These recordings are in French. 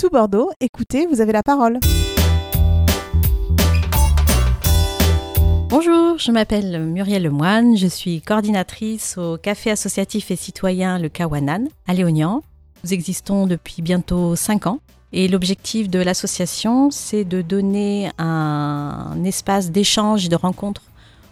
Tout Bordeaux, écoutez, vous avez la parole. Bonjour, je m'appelle Muriel Lemoine, je suis coordinatrice au Café associatif et citoyen Le Kawanan à Léognan. Nous existons depuis bientôt 5 ans et l'objectif de l'association, c'est de donner un espace d'échange et de rencontre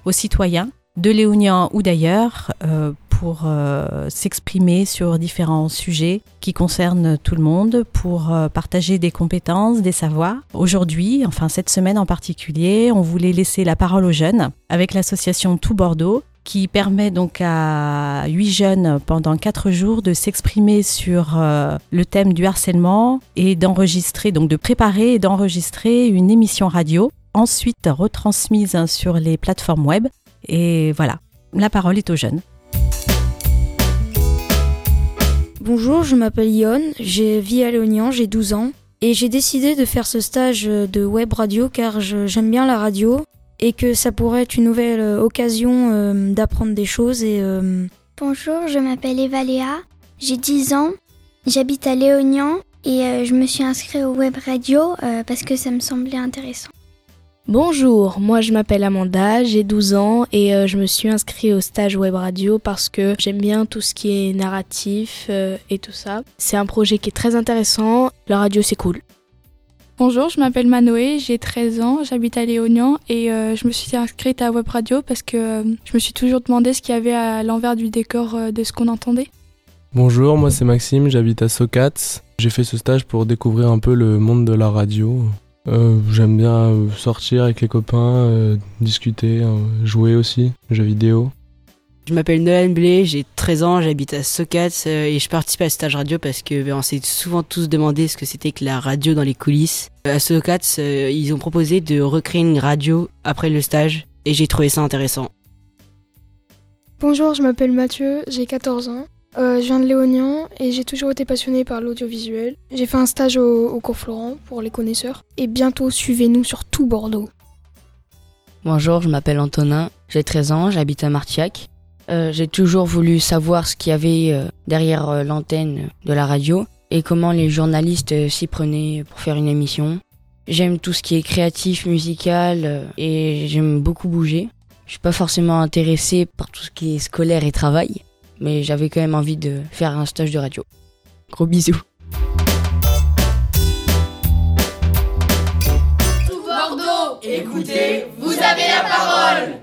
aux citoyens de Léognan ou d'ailleurs euh, pour euh, s'exprimer sur différents sujets qui concernent tout le monde, pour euh, partager des compétences, des savoirs. Aujourd'hui, enfin cette semaine en particulier, on voulait laisser la parole aux jeunes avec l'association Tout Bordeaux qui permet donc à huit jeunes pendant quatre jours de s'exprimer sur euh, le thème du harcèlement et d'enregistrer, donc de préparer et d'enregistrer une émission radio, ensuite retransmise sur les plateformes web. Et voilà, la parole est aux jeunes. Bonjour, je m'appelle Yon, j'ai vis à Léognan, j'ai 12 ans. Et j'ai décidé de faire ce stage de web radio car j'aime bien la radio et que ça pourrait être une nouvelle euh, occasion euh, d'apprendre des choses. Et, euh, Bonjour, je m'appelle Eva Léa, j'ai 10 ans, j'habite à Léognan et je me suis inscrite au web radio parce que ça me semblait intéressant. Bonjour, moi je m'appelle Amanda, j'ai 12 ans et euh, je me suis inscrite au stage web radio parce que j'aime bien tout ce qui est narratif euh, et tout ça. C'est un projet qui est très intéressant, la radio c'est cool. Bonjour, je m'appelle Manoé, j'ai 13 ans, j'habite à Léognan et euh, je me suis inscrite à web radio parce que je me suis toujours demandé ce qu'il y avait à l'envers du décor de ce qu'on entendait. Bonjour, moi c'est Maxime, j'habite à Socats. J'ai fait ce stage pour découvrir un peu le monde de la radio. Euh, j'aime bien euh, sortir avec les copains, euh, discuter, jouer aussi, jeux vidéo. Je m'appelle Noël Blé, j'ai 13 ans, j'habite à Socats et je participe à stage radio parce que ben, on s'est souvent tous demandé ce que c'était que la radio dans les coulisses. À Socats, ils ont proposé de recréer une radio après le stage et j'ai trouvé ça intéressant. Bonjour, je m'appelle Mathieu, j'ai 14 ans. Euh, je viens de Léognan et j'ai toujours été passionné par l'audiovisuel. J'ai fait un stage au, cours Florent pour les connaisseurs et bientôt suivez-nous sur tout Bordeaux. Bonjour, je m'appelle Antonin, j'ai 13 ans, j'habite à Martiac. Euh, j'ai toujours voulu savoir ce qu'il y avait euh, derrière l'antenne de la radio et comment les journalistes s'y prenaient pour faire une émission. J'aime tout ce qui est créatif, musical et j'aime beaucoup bouger. Je suis pas forcément intéressé par tout ce qui est scolaire et travail mais j'avais quand même envie de faire un stage de radio. Gros bisous. Bordeaux, écoutez, vous avez la parole